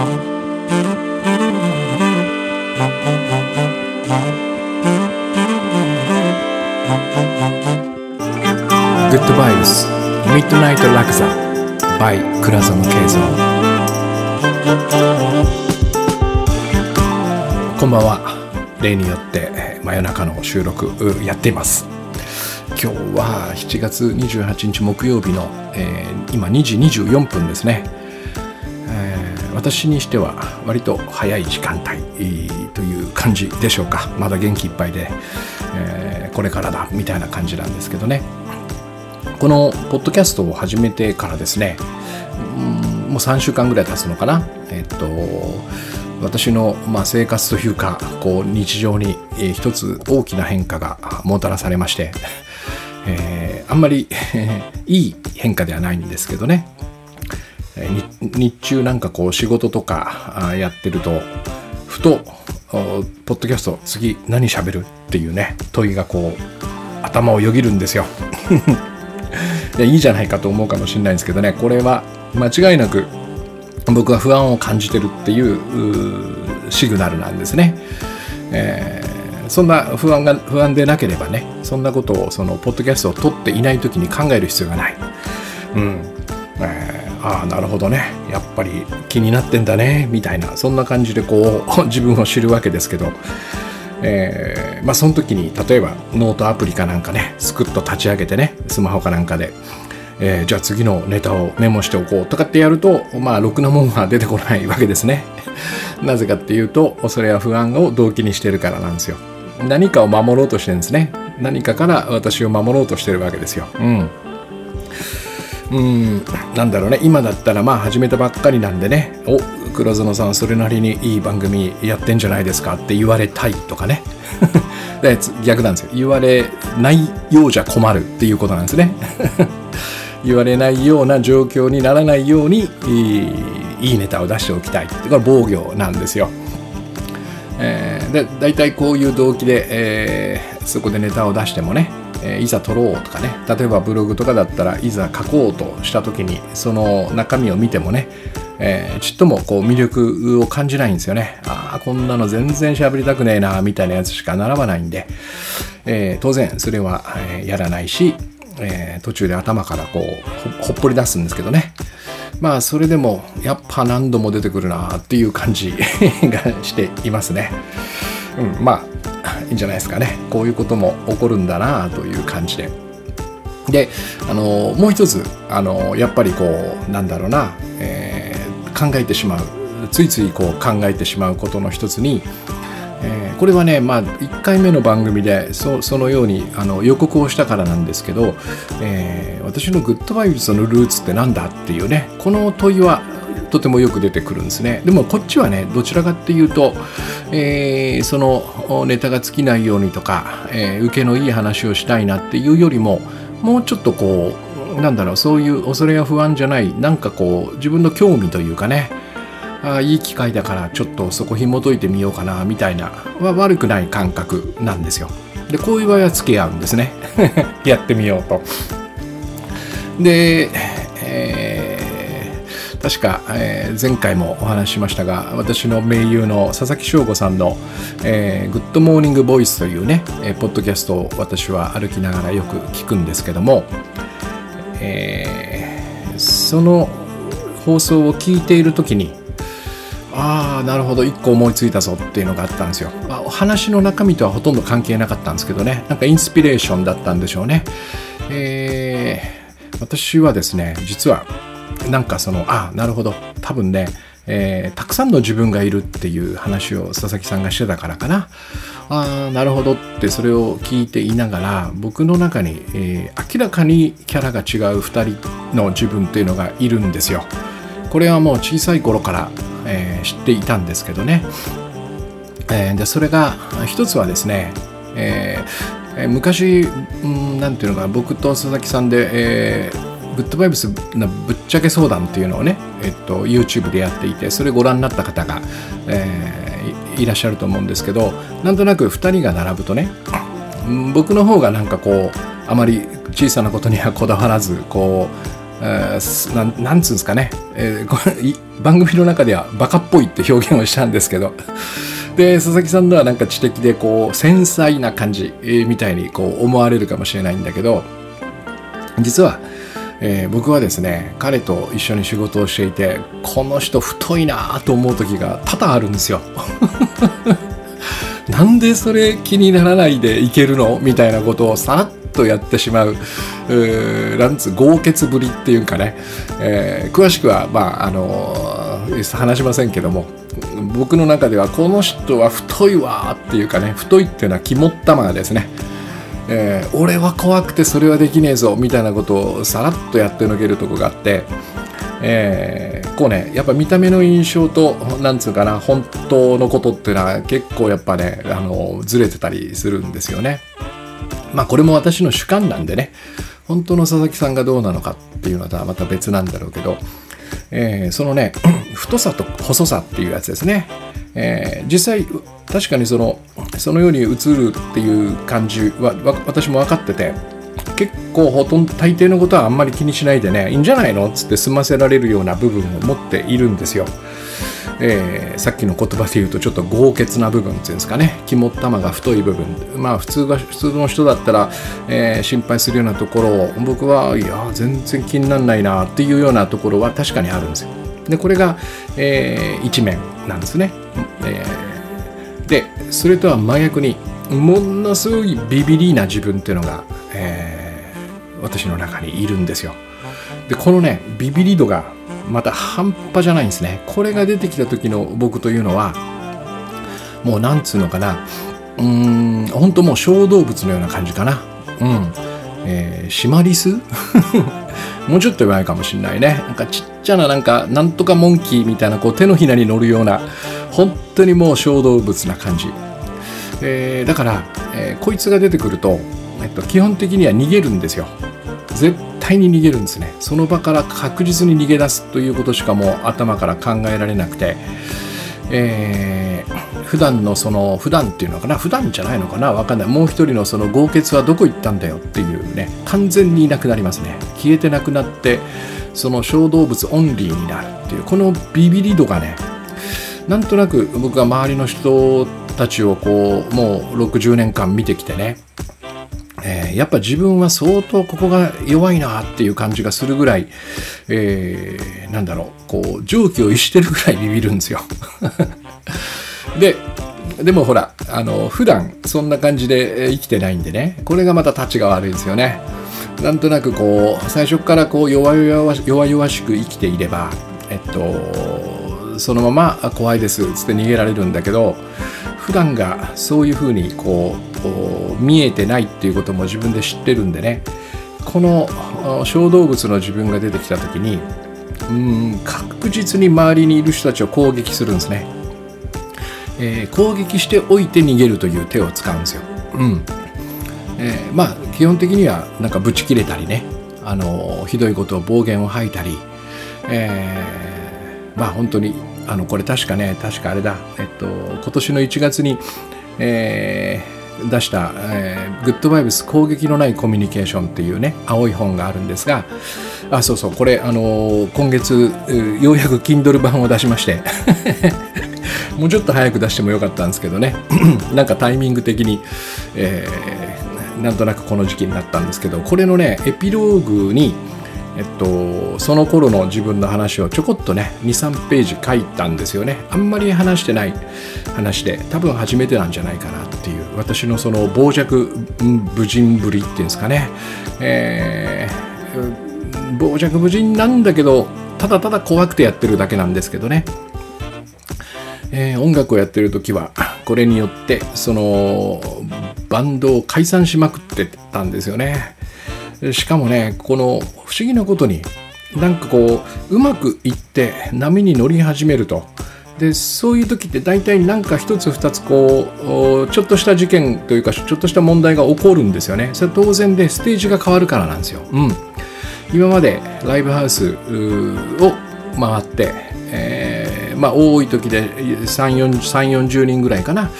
グッドバイブスミッドナイトラクザ by 倉園慶三こんばんは例によって真夜中の収録やっています今日は7月28日木曜日の、えー、今2時24分ですね、私にしては割と早い時間帯という感じでしょうかまだ元気いっぱいで、えー、これからだみたいな感じなんですけどねこのポッドキャストを始めてからですね、もう3週間ぐらい経つのかな。えっと、私の、まあ、生活というか、こう、日常に、えー、一つ大きな変化がもたらされまして、えー、あんまりいい変化ではないんですけどね。えー、日中なんかこう仕事とかやってると、ふと、ポッドキャスト次何喋るっていうね、問いがこう、頭をよぎるんですよ。いいいじゃないかと思うかもしれないんですけどねこれは間違いなく僕は不安を感じてるっていうシグナルなんですね。えー、そんな不安が不安でなければねそんなことをそのポッドキャストを撮っていない時に考える必要がない。うんえー、ああなるほどね。やっぱり気になってんだね。みたいなそんな感じでこう 自分を知るわけですけど。えー、まあその時に例えばノートアプリかなんかねスクッと立ち上げてねスマホかなんかで、えー、じゃあ次のネタをメモしておこうとかってやるとまあろくなもんが出てこないわけですね。なぜかっていうとそれは不安を動機にしてるからなんですよ。何かを守ろうとしてるんですね。何かから私を守ろうとしてるわけですよ。うん。うん。なんだろうね。今だったらまあ始めたばっかりなんでね。お。黒園さんそれなりにいい番組やってんじゃないですかって言われたいとかね。逆なんですよ。言われないようじゃ困るっていうことなんですね。言われないような状況にならないようにいいネタを出しておきたいこれは防御なんですよ。えー、で大体こういう動機で、えー、そこでネタを出してもねえー、いざ撮ろうとかね。例えばブログとかだったらいざ書こうとした時にその中身を見てもね、えー、ちっともこう魅力を感じないんですよね。ああこんなの全然喋りたくねえなみたいなやつしか並ばないんで、えー、当然それは、えやらないし、え途中で頭からこうほっぽり出すんですけどね。まあそれでもやっぱ何度も出てくるなっていう感じがしていますね。うん、まあいいんじゃないですかねこういうことも起こるんだなという感じで。であのもう一つあのやっぱりこうなんだろうな、えー、考えてしまうついついこう考えてしまうことの一つに、えー、これはね、まあ、1回目の番組でそそのようにあの予告をしたからなんですけど、えー、私のグッドバイブスのルーツって何だっていうねこの問いはとてもよく出てくるんですねでもこっちはねどちらかっていうと、えー、そのネタが尽きないようにとか、えー、受けのいい話をしたいなっていうよりももうちょっとこうなんだろうそういう恐れや不安じゃないなんかこう自分の興味というかねあいい機会だからちょっとそこ紐解いてみようかなみたいなは悪くない感覚なんですよ。でこういう場合は付き合うんですね やってみようと。で、えー確か、えー、前回もお話ししましたが私の盟友の佐々木翔吾さんの、えー、グッドモーニングボイスというね、えー、ポッドキャストを私は歩きながらよく聞くんですけども、えー、その放送を聞いている時にああなるほど1個思いついたぞっていうのがあったんですよ、まあ、話の中身とはほとんど関係なかったんですけどねなんかインスピレーションだったんでしょうね。えー、私はですね実はなんかそのあなるほど多分ね、えー、たくさんの自分がいるっていう話を佐々木さんがしてたからかなあなるほどってそれを聞いていながら僕の中に、えー、明らかにキャラが違う2人の自分っていうのがいるんですよ。これはもう小さい頃から、えー、知っていたんですけどね。えー、でそれが一つはですね、えー、昔、うん、なんていうのかな僕と佐々木さんで、えーグッドバイブスのぶっちゃけ相談っていうのをね、えっと、YouTube でやっていてそれご覧になった方が、えー、いらっしゃると思うんですけどなんとなく2人が並ぶとね僕の方がなんかこうあまり小さなことにはこだわらずこうえー、ななんつうんですかね、えー、これ番組の中ではバカっぽいって表現をしたんですけどで佐々木さんのはなんか知的でこう繊細な感じ、えー、みたいにこう思われるかもしれないんだけど実は、えー、僕はですね彼と一緒に仕事をしていてこの人太いなと思う時が多々あるんですよ。なんでそれ気にならないでいけるのみたいなことをさらっとやってしまううなんつう豪傑ぶりっていうかね、えー、詳しくはまああのー、話しませんけども僕の中ではこの人は太いわっていうかね太いっていうのは肝っ玉ですね、えー、俺は怖くてそれはできねえぞみたいなことをさらっとやってのけるとこがあってえー、こうねやっぱ見た目の印象となんつうかな本当のことっていうのは結構やっぱねあのずれてたりするんですよね。まあこれも私の主観なんでね本当の佐々木さんがどうなのかっていうのはまた別なんだろうけど、えー、そのね 太さと細さっていうやつですね、えー、実際確かにそのそのように映るっていう感じは私も分かってて結構ほとんど大抵のことはあんまり気にしないでねいいんじゃないの？っつって済ませられるような部分を持っているんですよ。えー、さっきの言葉で言うとちょっと豪傑な部分っていうんですかね肝っ玉が太い部分まあ普通が普通の人だったら、えー、心配するようなところを僕はいや全然気にならないなっていうようなところは確かにあるんですよ。でこれが、えー、一面なんですね。えー、でそれとは真逆にものすごいビビリな自分っていうのが、えー、私の中にいるんですよ。でこのねビビリ度がまた半端じゃないんですね。これが出てきた時の僕というのはもうなんつうのかな。うーん本当もう小動物のような感じかな。うん。えー、シマリス？もうちょっと弱いかもしんないね。なんかちっちゃななんかなんとかモンキーみたいなこう手のひらに乗るような本当にもう小動物な感じ、えー、だから、えー、こいつが出てくると、えっと、基本的には逃げるんですよ。絶対に逃げるんですね。その場から確実に逃げ出すということしかもう頭から考えられなくて、えー、普段のその普段っていうのかな普段じゃないのかなわかんない。もう一人のその豪傑はどこ行ったんだよっていうね完全にいなくなりますね。消えてなくなってその小動物オンリーになるっていうこのビビり度がねなんとなく僕が周りの人たちをこうもう60年間見てきてねえー、やっぱ自分は相当ここが弱いなっていう感じがするぐらい、えー、なんだろうこう常軌を逸してるぐらいビビるんですよ。ででもほらあの普段そんな感じで生きてないんでねこれがまたたちが悪いですよね。なんとなくこう最初からこう弱々弱々しく生きていればえっとそのまま怖いですっつって逃げられるんだけど普段がそういうふうにこう見えてないっていうことも自分で知ってるんでね。この小動物の自分が出てきた時にうん確実に周りにいる人たちを攻撃するんですね、えー、攻撃しておいて逃げるという手を使うんですよ、うん。えー、まあ基本的にはなんかブチ切れたりね。あのひどいことを暴言を吐いたり、えー、まあ本当にあのこれ確かね確かあれだ、えっと、今年の1月に、えー、出した「えー、グッドバイブス攻撃のないコミュニケーション」っていうね青い本があるんですがあそうそうこれ、あの今月ようやく Kindle 版を出しまして もうちょっと早く出してもよかったんですけどね なんかタイミング的に、えー、なんとなくこの時期になったんですけどこれのねエピローグに「えっと、その頃の自分の話をちょこっとね23ページ書いたんですよね。あんまり話してない話で多分初めてなんじゃないかなっていう私のその傍若無人ぶりっていうんですかね、えー、傍若無人なんだけどただただ怖くてやってるだけなんですけどね、えー、音楽をやってる時はこれによってそのバンドを解散しまくってたんですよね。しかもねこの不思議なことになんかこううまくいって波に乗り始めると。でそういう時って大体なんか一つ二つこうちょっとした事件というかちょっとした問題が起こるんですよね。それ当然でステージが変わるからなんですよ、うん、今までライブハウスを回って、えー、まあ多い時で3 4 0人ぐらいかな。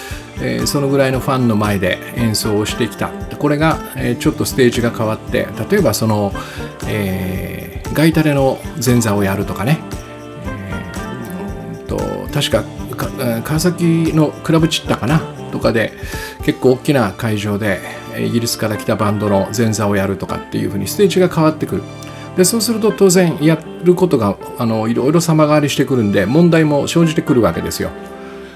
えー、そのぐらいのファンの前で演奏をしてきた。これが、えー、ちょっとステージが変わって例えばその、えー、ガイタレの前座をやるとかね、えー、と確か川崎のクラブチッタかな？とかで結構大きな会場でイギリスから来たバンドの前座をやるとかっていうふうにステージが変わってくる。でそうすると当然やることがあのいろいろ様変わりしてくるんで問題も生じてくるわけですよ。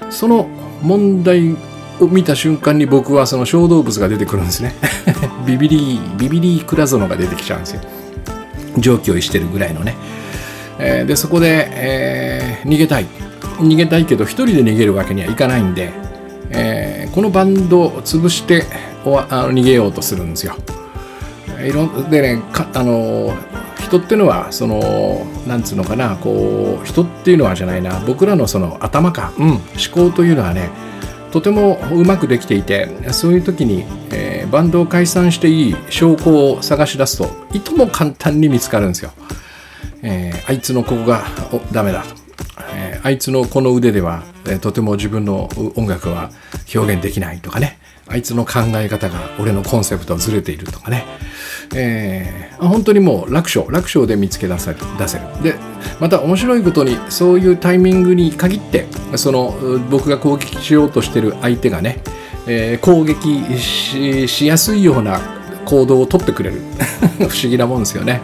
その問題を見た瞬間に僕はその小動物が出てくるんですね。ビビリービビリークラゾノが出てきちゃうんですよ。上気を逸してるぐらいのね、えー、でそこで、えー、逃げたい。逃げたいけど一人で逃げるわけにはいかないんで、えー、このバンドを潰してあの逃げようとするんですよ。いろでねあの人っていうのはそのなんつうのかなこう人っていうのはじゃないな。僕らのその頭か、うん、思考というのはねとてもうまくできていてそういう時に、えー、バンドを解散していい証拠を探し出すといとも簡単に見つかるんですよ。えー、あいつのここがダメだ。と、えー、あいつのこの腕では、えとても自分の音楽は表現できないとかね。あいつの考え方が俺のコンセプトとずれているとかね、えー、本当にもう楽勝楽勝で見つけ出せる出せる。でまた面白いことにそういうタイミングに限ってその僕が攻撃しようとしてる相手がね、えー、攻撃しやすいような行動をとってくれる。不思議なもんですよね、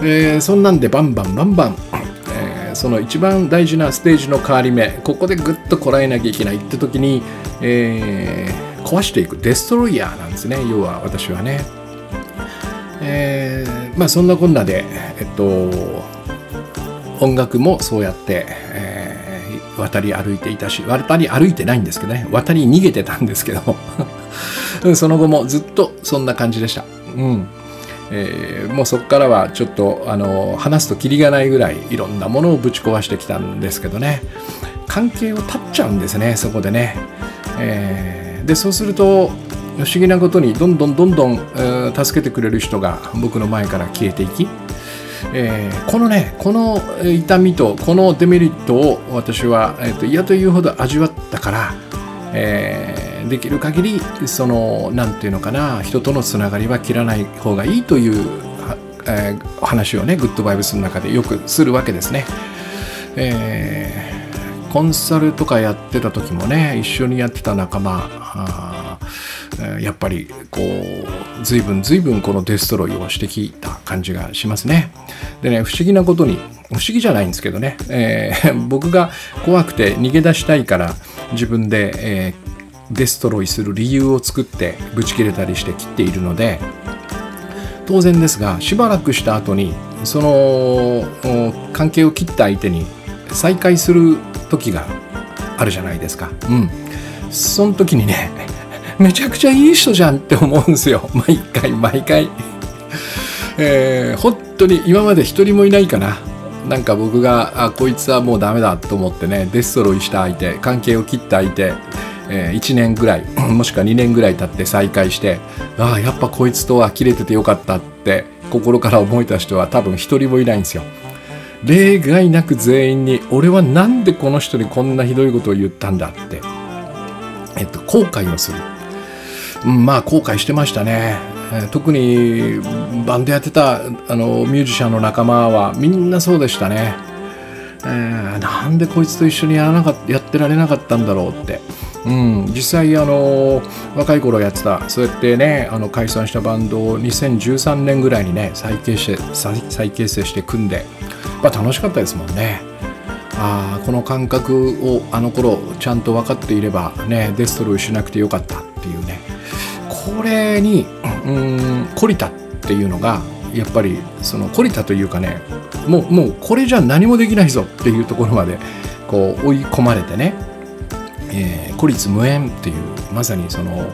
えー、そんなんでバンバンバンバンその一番大事なステージの変わり目ここでぐっとこらえなきゃいけないって時に、えー、壊していく。デストロイヤーなんですね要は私はね。えー、まあそんなこんなでえっと音楽もそうやって、えー、渡り歩いていたし渡り歩いてないんですけどね渡り逃げてたんですけど その後もずっとそんな感じでした。うんえー、もうそこからはちょっとあの話すときりがないぐらいいろんなものをぶち壊してきたんですけどね関係を断っちゃうんですねそこでね。えーでそうすると不思議なことにどんどんどんどん、えー、助けてくれる人が僕の前から消えていき、えー、このねこの痛みとこのデメリットを私は、えーと、嫌というほど味わったから、えー、できる限りその何て言うのかな人とのつながりは切らない方がいいという、えー、話をねグッドバイブスの中でよくするわけですね。えーコンサルとかやってた時もね一緒にやってた仲間やっぱりこう随分随分このデストロイをしてきた感じがしますね。でね不思議なことに不思議じゃないんですけどね、えー、僕が怖くて逃げ出したいから自分で、えー、デストロイする理由を作ってブチ切れたりして切っているので当然ですがしばらくした後にその関係を切った相手に再会する時があるじゃないですか。うん。その時にね、めちゃくちゃいい人じゃんって思うんですよ。毎 回毎回。えー、本当に今まで一人もいないかな。なんか僕が、あ、こいつはもうダメだと思ってね、デストロイした相手、関係を切った相手、えー、1年ぐらい、もしくは2年ぐらい経って再会して、ああ、やっぱこいつとは切れててよかったって心から思えた人は多分一人もいないんですよ。例外なく全員に俺は何でこの人にこんなひどいことを言ったんだって、えっと、後悔をする、まあ後悔してましたね、特にバンドやってたあのミュージシャンの仲間はみんなそうでしたね、えー、なんでこいつと一緒にやらなかやってられなかったんだろうって。うん、実際あの若い頃やってたそうやってねあの解散したバンドを2013年ぐらいにね再結成再結成して組んでまあ、楽しかったですもんね。あこの感覚をあの頃ちゃんと分かっていればねデストロイしなくてよかった。これにうん懲りたっていうのがやっぱりその懲りたというかねもうもうこれじゃ何もできないぞっていうところまでこう追い込まれてね、えー、孤立無縁っていうまさにその、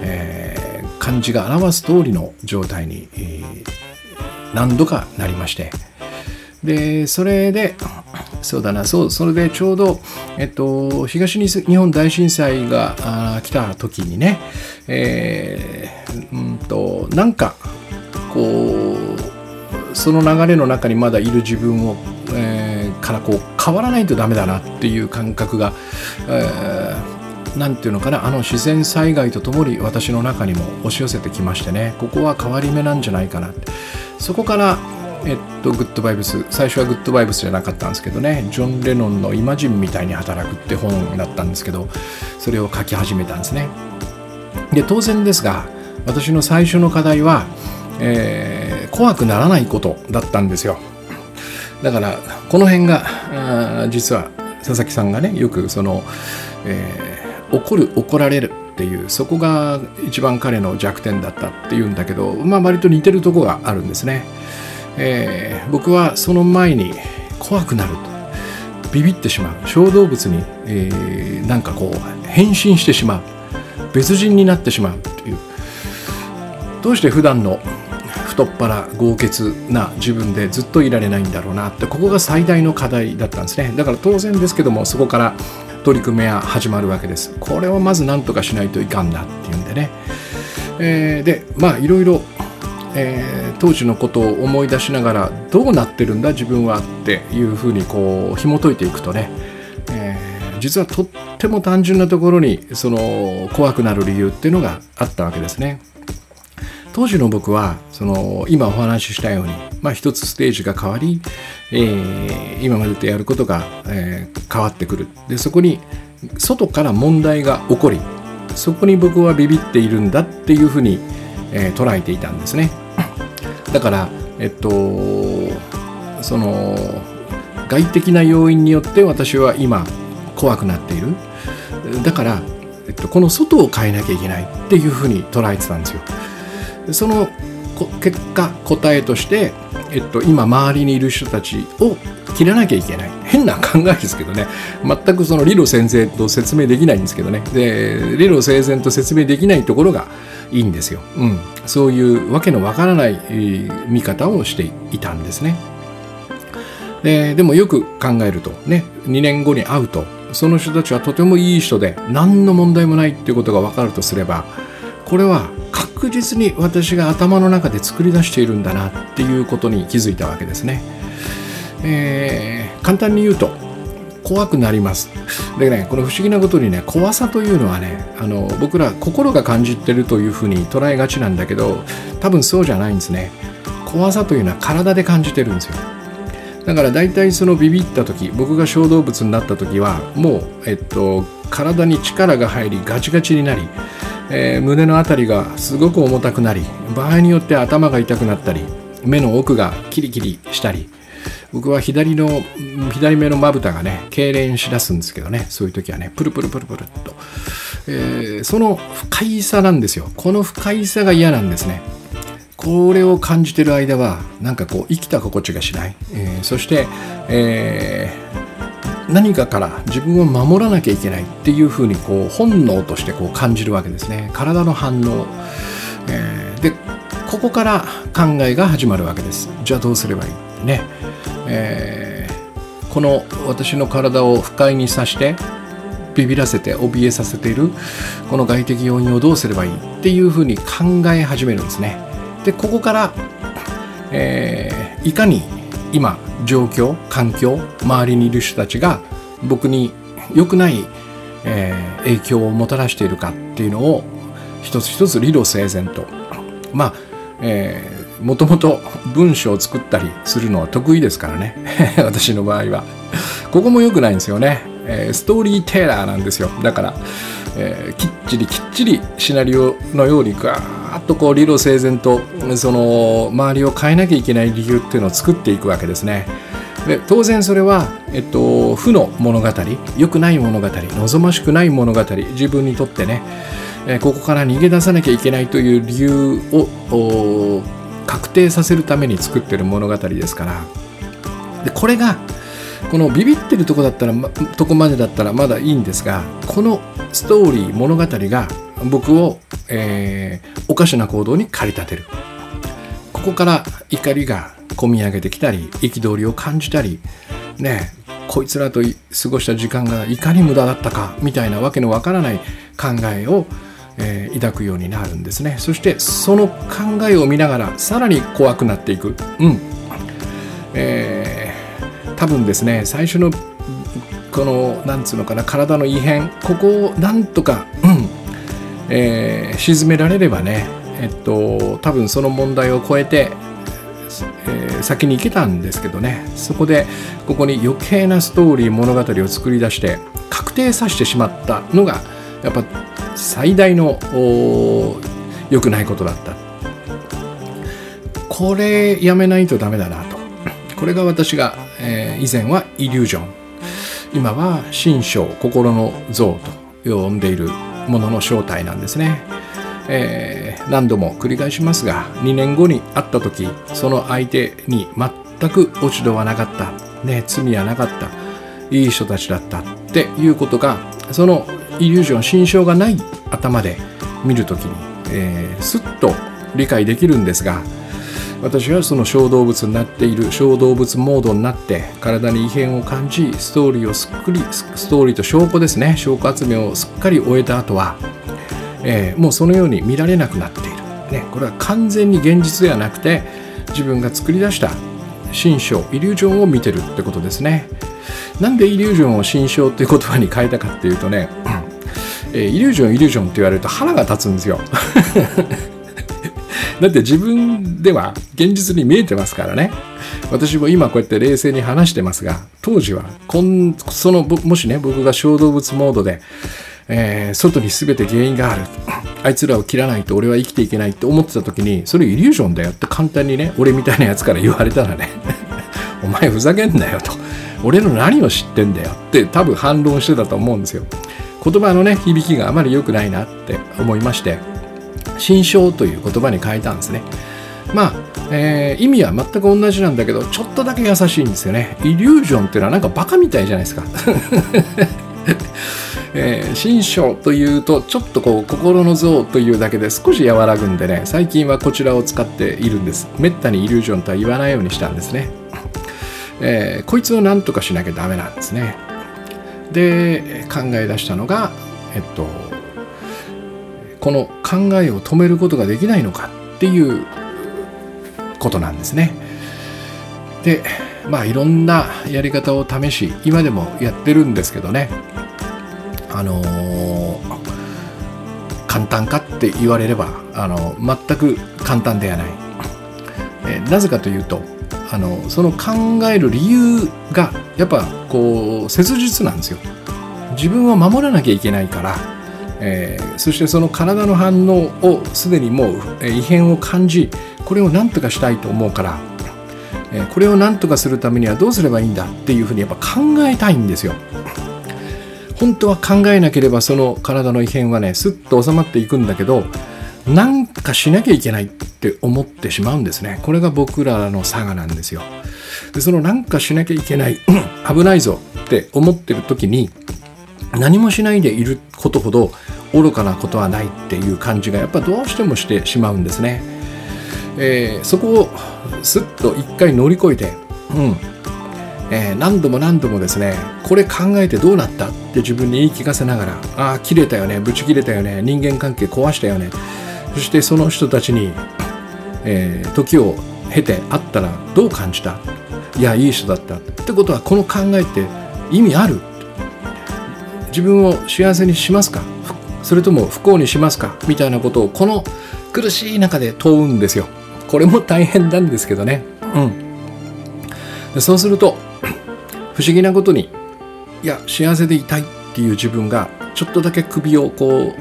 えー、漢字が表す通りの状態に、えー、何度かなりまして。でそれでそうだなそうそれでちょうど、えっと、東日本大震災が来た時にね、えー、うんとなんかこうその流れの中にまだいる自分を、えー、からこう変わらないとダメだなっていう感覚が、え何て言うのかなあの自然災害とともに私の中にも押し寄せてきましてねここは変わり目なんじゃないかなって。そこからえっと、グッドバイブス最初はグッドバイブスじゃなかったんですけどね。ジョン・レノンの「イマジンみたいに働く」って本だったんですけどそれを書き始めたんですね。で当然ですが私の最初の課題は、えー、怖くならないことだったんですよ。だからこの辺が実は佐々木さんがねよくその、えー、怒る怒られるっていうそこが一番彼の弱点だったっていうんだけどまあ割と似てるとこがあるんですね、えー、僕はその前に怖くなると。ビビってしまう。小動物に、えー、なんかこう変身してしまう。別人になってしまうという。どうして普段の太っ腹豪傑な自分でずっといられないんだろうなって。ここが最大の課題だったんですね。だから当然ですけどもそこから取り組みは始まるわけです。これをまず何とかしないといかんなっていうんでね、えー、でまあいろいろえー、当時のことを思い出しながらどうなってるんだ自分はっていうふうにこう紐解いていくとね、えー、実はとっても単純なところにその怖くなる理由っていうのがあったわけですね。当時の僕はその今お話ししたように、まあ、一つステージが変わり、えー、今までとやることが、えー、変わってくるでそこに外から問題が起こりそこに僕はビビっているんだっていうふうに、えー、捉えていたんですね。だからえっとその外的な要因によって私は今怖くなっている。だから、えっと、この外を変えなきゃいけないっていうふうに捉えてたんですよ。その結果答えとして、えっと、今周りにいる人たちを切らなきゃいけない。変な考えですけどね。全くその理路整然と説明できないんですけどね。で理路整然と説明できないところがいいんですよ、うん、そういうわけのわからない見方をしていたんですね。ででもよく考えるとね2年後に会うとその人たちはとてもいい人で何の問題もないっていうことが分かるとすればこれは確実に私が頭の中で作り出しているんだなっていうことに気づいたわけですね。えー、簡単に言うと怖くなります。でねこの不思議なことにね怖さというのはねあの僕ら心が感じてるというふうに捉えがちなんだけど多分そうじゃないんですね。怖さというのは体で感じてるんですよ。だから大体そのビビった時僕が小動物になった時はもう、えっと、体に力が入りガチガチになりえー、胸の辺りがすごく重たくなり場合によって頭が痛くなったり目の奥がキリキリしたり僕は左の左目のまぶたがね痙攣しだすんですけどねそういう時はねプルプルプルプルっと、えー、その不快さなんですよ。この不快さが嫌なんですね。これを感じてる間はなんかこう生きた心地がしない、えー、そして、えー何かから自分を守らなきゃいけないっていうふうにこう本能としてこう感じるわけですね。体の反応、えー、でここから考えが始まるわけです。じゃあどうすればいい？ってね、えー、この私の体を不快にさしてビビらせて怯えさせているこの外的要因をどうすればいいっていうふうに考え始めるんですね。でここから、えー、いかに今状況環境周りにいる人たちが僕に良くない、えー、影響をもたらしているかっていうのを一つ一つ理路整然と。まあ、えー、もともと文章を作ったりするのは得意ですからね。私の場合は。ここも良くないんですよね、えー、ストーリーテラーなんですよ。だから、えー、きっちりきっちりシナリオのようにガーッとこう理路整然とその周りを変えなきゃいけない理由っていうのを作っていくわけですね。で当然それは、えっと、負の物語。良くない物語。望ましくない物語。自分にとってね、えここから逃げ出さなきゃいけないという理由を確定させるために作ってる物語ですから。でこれがこのビビってるとこだったら、ま、とこまでだったらまだいいんですがこのストーリー物語が僕を、えー、おかしな行動に駆り立てる。ここから怒りが込み上げてきたり憤りを感じたりねこいつらと過ごした時間がいかに無駄だったかみたいなわけのわからない考えを、えー、抱くようになるんですね。そしてその考えを見ながらさらに怖くなっていく。うん。えー、多分ですね最初のこのなんつうのかな体の異変ここをなんとか、うん。えー、沈められればねえっと多分その問題を超えて、えー、先に行けたんですけどね。そこでここに余計なストーリー物語を作り出して確定させてしまったのがやっぱ最大の良くないことだった。これやめないとダメだなと。これが私が、えー、以前はイリュージョン。今は心象心の像と呼んでいるものの正体なんですね、えー、何度も繰り返しますが2年後に会った時その相手に全く落ち度はなかった、ね、罪はなかった。いい人たちだったっていうことがそのイリュージョン心象がない頭で見る時に、えー、すっと理解できるんですが私はその小動物になっている小動物モードになって体に異変を感じストーリーをすっくりストーリーと証拠ですね。証拠集めをすっかり終えた後は、えー、もうそのように見られなくなっている、ね、これは完全に現実ではなくて自分が作り出した心象イリュージョンを見てるってことですね。なんでイリュージョンを心象っていう言葉に変えたかっていうとね、えー、イリュージョンイリュージョンって言われると腹が立つんですよ。だって自分では現実に見えてますからね。私も今こうやって冷静に話してますが当時はこんそのもしね僕が小動物モードで、えー、外に全て原因がある。あいつらを切らないと俺は生きていけないって思ってた時にそれイリュージョンだよって簡単にね俺みたいなやつから言われたらね お前ふざけんなよと。俺の何を知ってんだよって多分反論してたと思うんですよ。言葉のね響きがあまり良くないなって思いまして心象という言葉に変えたんですね。まあ、えー、意味は全く同じなんだけどちょっとだけ優しいんですよね。イリュージョンっていうのはなんかバカみたいじゃないですか。えー、心象というとちょっとこう心の像というだけで少し和らぐんでね最近はこちらを使っているんですめったにイリュージョンとは言わないようにしたんですね、えー、こいつを何とかしなきゃダメなんですねで考え出したのがえっとこの考えを止めることができないのかっていうことなんですね。でまあいろんなやり方を試し今でもやってるんですけどねあのー、簡単かって言われればあの全く簡単ではない。えなぜかというとあのその考える理由がやっぱこう切実なんですよ。自分を守らなきゃいけないからえー、そしてその体の反応をすでにもう、異変を感じこれを何とかしたいと思うから、えー、これを何とかするためにはどうすればいいんだっていうふうにやっぱ考えたいんですよ。本当は考えなければその体の異変はねすっと収まっていくんだけどなんかしなきゃいけないって思ってしまうんですね。これが僕らの差がなんですよ。でそのなんかしなきゃいけない危ないぞって思ってる時に何もしないでいることほど愚かなことはないっていう感じがやっぱどうしてもしてしまうんですね。えー、そこをすっと一回乗り越えて、うんえー、何度も何度もですねこれ考えてどうなったって自分に言い聞かせながらああ切れたよねブチ切れたよね人間関係壊したよねそしてその人たちに、えー、時を経て会ったらどう感じた？いやいい人だった。ってことはこの考えって意味ある？自分を幸せにしますか？それとも不幸にしますか？みたいなことをこの苦しい中で問うんですよ。これも大変なんですけどね。うん。そうすると 不思議なことにいや幸せでいたいっていう自分がちょっとだけ首をこう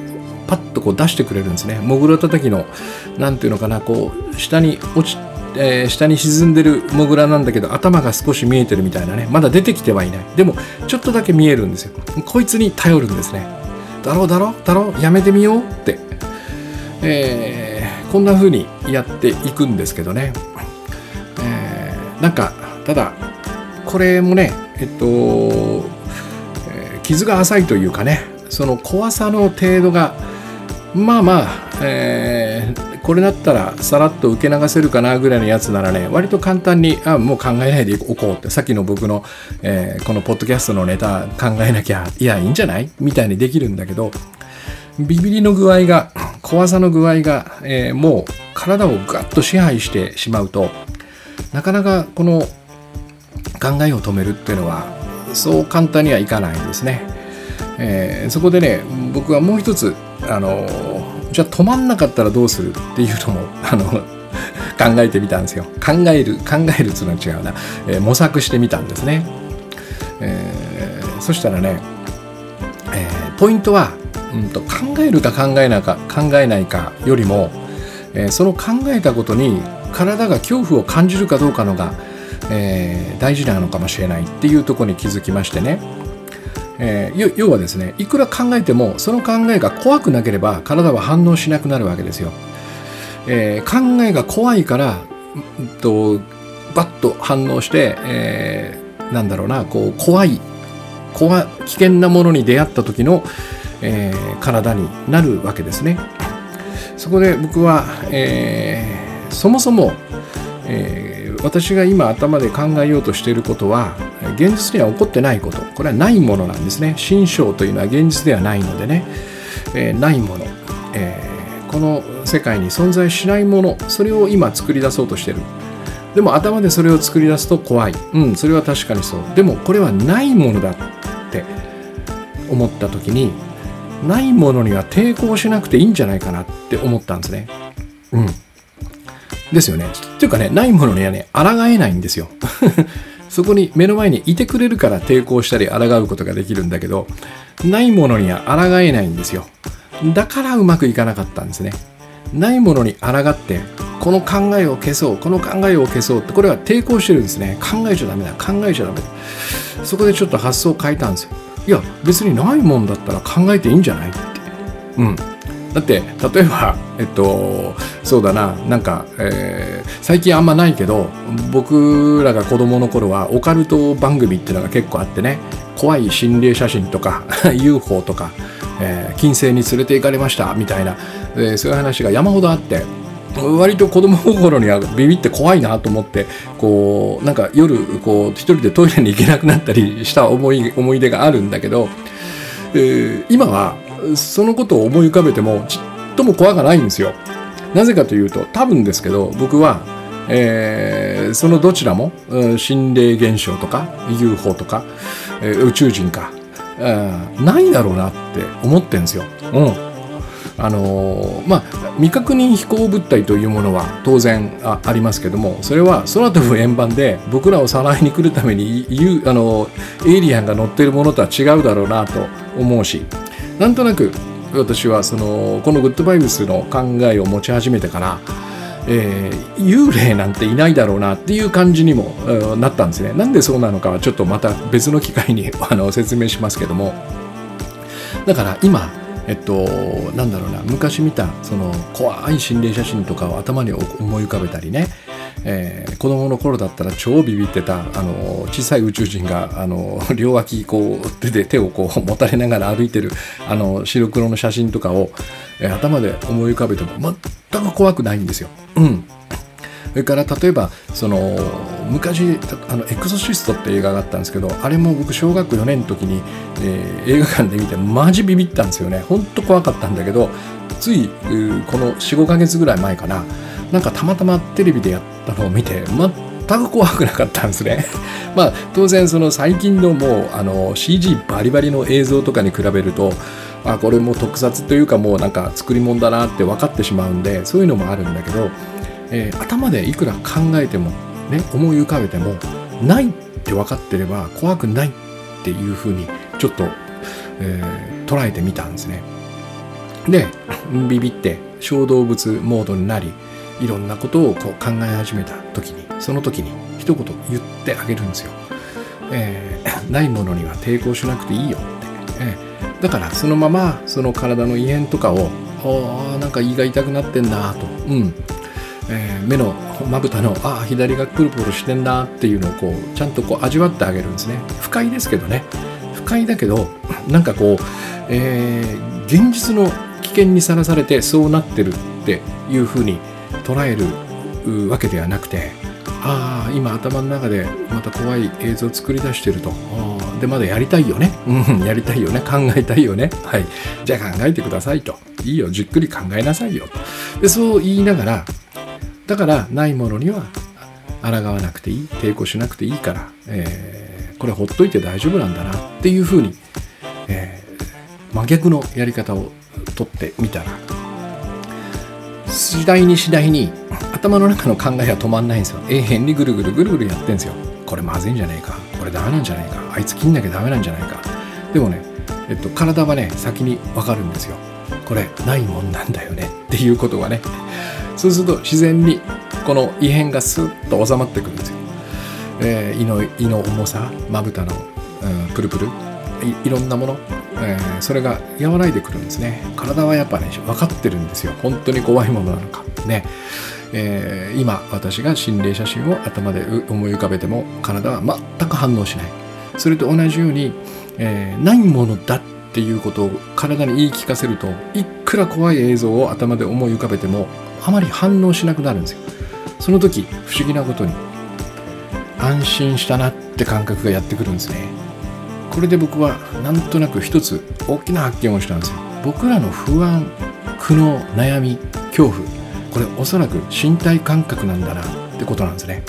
パッとこう出してくれるんですね。もぐらたたきの何ていうのかなこう下に落ちえー、下に沈んでるモグラなんだけど頭が少し見えてるみたいなね。まだ出てきてはいない。でもちょっとだけ見えるんですよ。こいつに頼るんですね。だろうだろう？だろう？やめてみようって、えー、こんな風にやっていくんですけどね、えー、なんかただこれもねえっと、傷が浅いというかねその怖さの程度がまあまあ、えー、これだったらさらっと受け流せるかなぐらいのやつならね割と簡単にあもう考えないでおこうってさっきの僕の、えー、このポッドキャストのネタ考えなきゃいやいいんじゃない？みたいにできるんだけどビビりの具合が怖さの具合が、えー、もう体をガッと支配してしまうとなかなかこの考えを止めるっていうのはそう簡単にはいかないんですね。えー、そこでね僕はもう一つあのじゃあ止まんなかったらどうするっていうのも あの考えてみたんですよ。考える考えるっていうのは違うな、えー、模索してみたんですね、えー、そしたらね、えー、ポイントは、うんと、考えるか考えないか考えないかよりも、え、その考えたことに体が恐怖を感じるかどうかのが、え、大事なのかもしれないっていうとこに気づきましてね、えー、要はですねいくら考えてもその考えが怖くなければ体は反応しなくなるわけですよ。えー、考えが怖いから、うんと、バッと反応して、えー、なんだろうなこう怖い怖危険なものに出会った時の、えー、体になるわけですね。そこで僕は、えー、そもそも、えー、私が今頭で考えようとしていることは現実には起こってないこと。これはないものなんですね。心象というのは現実ではないのでね、えー、ないもの、えー、この世界に存在しないもの。それを今作り出そうとしてる。でも頭でそれを作り出すと怖い。うんそれは確かにそう。でもこれはないものだって。思った時にないものには抵抗しなくていいんじゃないかなって思ったんですね。うん。ですよね。っていうかねないものにはね抗えないんですよ。そこに目の前にいてくれるから抵抗したり抗うことができるんだけどないものには抗えないんですよ。だからうまくいかなかったんですね。ないものに抗ってこの考えを消そうこの考えを消そうってこれは抵抗してるんですね。考えちゃダメだ考えちゃダメだ。そこでちょっと発想を変えたんですよ。いや別にないもんだったら考えていいんじゃないって。うん。だって例えばえっとそうだななんか、えー、最近あんまないけど僕らが子供の頃はオカルト番組っていうのが結構あってね怖い心霊写真とか UFO とかえー、金星に連れて行かれましたみたいな、えー、そういう話が山ほどあって割と子供心にはビビって怖いなと思ってこうなんか夜こう一人でトイレに行けなくなったりした思い思い出があるんだけど、えー、今はそのことを思い浮かべてもちっとも怖がないんですよ。なぜかというと多分ですけど僕は、えー、そのどちらも心霊現象とか UFO とか、えー、宇宙人かうん、ないだろうなって思ってんですよ。うんあのー、まあ未確認飛行物体というものは当然あありますけどもそれは空飛ぶ円盤で僕らをさらいに来るためにあのエイリアンが乗ってるものとは違うだろうなと思うしなんとなく私はそのこのグッドバイブスの考えを持ち始めてからえー、幽霊なんていないだろうなっていう感じにも、なったんですね。なんでそうなのかはちょっとまた別の機会に あの説明しますけどもだから今えっと、なんだろうな昔見たその怖い心霊写真とかを頭に思い浮かべたりね、えー、子供の頃だったら超ビビってたあの小さい宇宙人があの 両脇こう手で手をこう持たれながら歩いてるあの白黒の写真とかを、えー、頭で思い浮かべても全く怖くないんですよ。うん。それから例えばその昔あの「エクソシスト」って映画があったんですけどあれも僕小学4年の時に、えー、映画館で見てマジビビったんですよね。ほんと怖かったんだけどついこの45ヶ月ぐらい前かな。なんかたまたまテレビでやったのを見て全く怖くなかったんですね。まあ当然その最近のもうあの CG バリバリの映像とかに比べるとあこれも特撮というかもうなんか作り物だなって分かってしまうんでそういうのもあるんだけどえー、頭でいくら考えてもね思い浮かべてもないって分かってれば怖くないっていうふうにちょっと、えー、捉えてみたんですね。でビビって小動物モードになりいろんなことをこう考え始めた時にその時に一言言ってあげるんですよ。えー、ないものには抵抗しなくていいよって、えー、だからそのままその体の異変とかをあなんか胃が痛くなってんなと、うん、えー、目のまぶたのああ左がプルプルしてんなっていうのをこうちゃんとこう味わってあげるんですね。不快ですけどね。不快だけど なんかこう、えー、現実の危険にさらされてそうなってるっていうふうに捉えるわけではなくてああ今頭の中でまた怖い映像を作り出してると。でまだやりたいよね。うんやりたいよね。考えたいよね。はい。じゃあ考えてくださいと。いいよ。じっくり考えなさいよと。でそう言いながらだからないものには抗わなくていい。抵抗しなくていいから、えこれほっといて大丈夫なんだなっていうふうに、えー、真逆のやり方をとってみたら次第に次第に頭の中の考えが止まんないんですよ。永遠にぐるぐるぐるぐるやってんですよ。これまずいんじゃないか。これダメなんじゃないか。あいつ切んなきゃダメなんじゃないか。でもね、えっと、体はね先に分かるんですよ。これないもんなんだよね。っていうことがね。そうすると自然にこの異変がスッと収まってくるんですよ、えー、胃の胃の重さまぶたの、うん、プルプル。いろんなもの、えー、それが和らいでくるんですね。体はやっぱね分かってるんですよ。本当に怖いものなのか。ね。えー、今私が心霊写真を頭で思い浮かべても体は全く反応しない。それと同じように、えー、ないものだっていうことを体に言い聞かせるといくら怖い映像を頭で思い浮かべてもあまり反応しなくなるんですよ。その時不思議なことに安心したなって感覚がやってくるんですね。これで僕はなんとなく一つ大きな発見をしたんですよ。僕らの不安苦悩悩み恐怖。これおそらく身体感覚なんだなってことなんですね、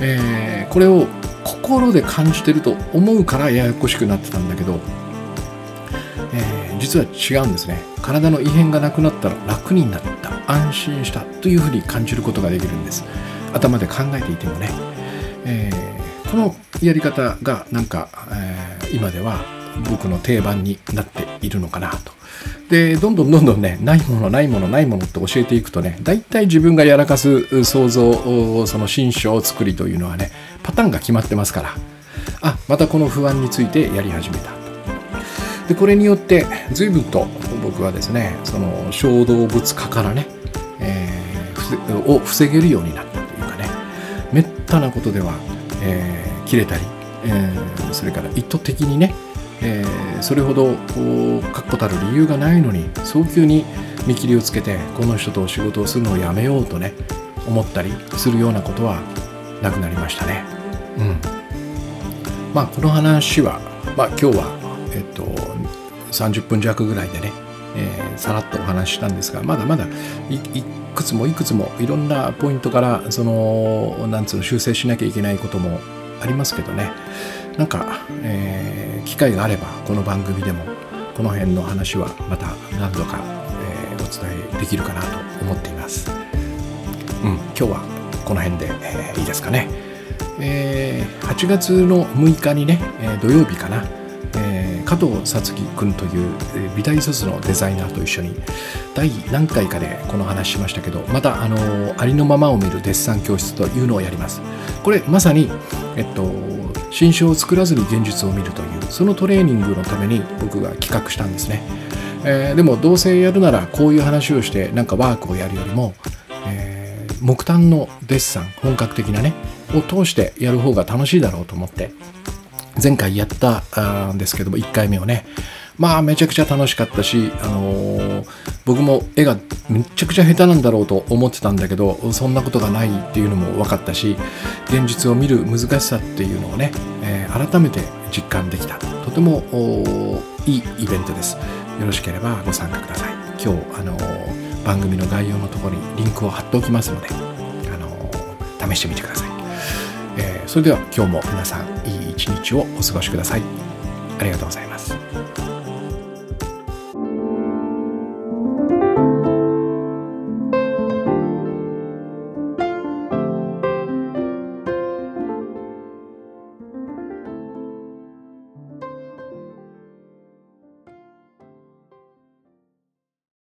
えー、これを心で感じてると思うからややこしくなってたんだけど、えー、実は違うんですね。体の異変がなくなったら楽になった安心したというふうに感じることができるんです。頭で考えていてもね、えー、このやり方がなんか、え、今では僕の定番になっているのかなと。でどんどんどんどんねないものないものないものって教えていくとね大体自分がやらかす想像その心象作りというのはねパターンが決まってますから。あまたこの不安についてやり始めた。でこれによって随分と僕はですねその小動物化からね、えー、を防げるようになったというかねめったなことでは、えー、切れたり、えー、それから意図的にねえー、それほど確固たる理由がないのに早急に見切りをつけてこの人と仕事をするのをやめようとね思ったりするようなことはなくなりましたね。うん、まあこの話は、まあ、今日は、えっと、30分弱ぐらいでね、えー、さらっとお話ししたんですがまだまだいくつもいくつもいろんなポイントからそのなんつうの修正しなきゃいけないこともありますけどねなんか、えー、機会があればこの番組でもこの辺の話はまた何度か、えー、お伝えできるかなと思っています。うん、今日はこの辺で、えー、いいですかね。えー、8月の6日にね、えー、土曜日かな、えー、加藤さつき君という、えー、美大卒のデザイナーと一緒に第何回かでこの話しましたけどまたあのー、ありのままを見るデッサン教室というのをやります。これまさにえっと新書を作らずに現実を見るというそのトレーニングのために僕が企画したんですね、えー、でもどうせやるならこういう話をしてなんかワークをやるよりも、えー、木炭のデッサン本格的なねを通してやる方が楽しいだろうと思って前回やったんですけども1回目をね。まあめちゃくちゃ楽しかったし、あのー、僕も絵がめちゃくちゃ下手なんだろうと思ってたんだけどそんなことがないっていうのも分かったし現実を見る難しさっていうのをね、えー、改めて実感できた。とてもいいイベントです。よろしければご参加ください。今日、あのー、番組の概要のところにリンクを貼っておきますので、あの、試してみてください、えそれでは今日も皆さんいい一日をお過ごしください。ありがとうございます。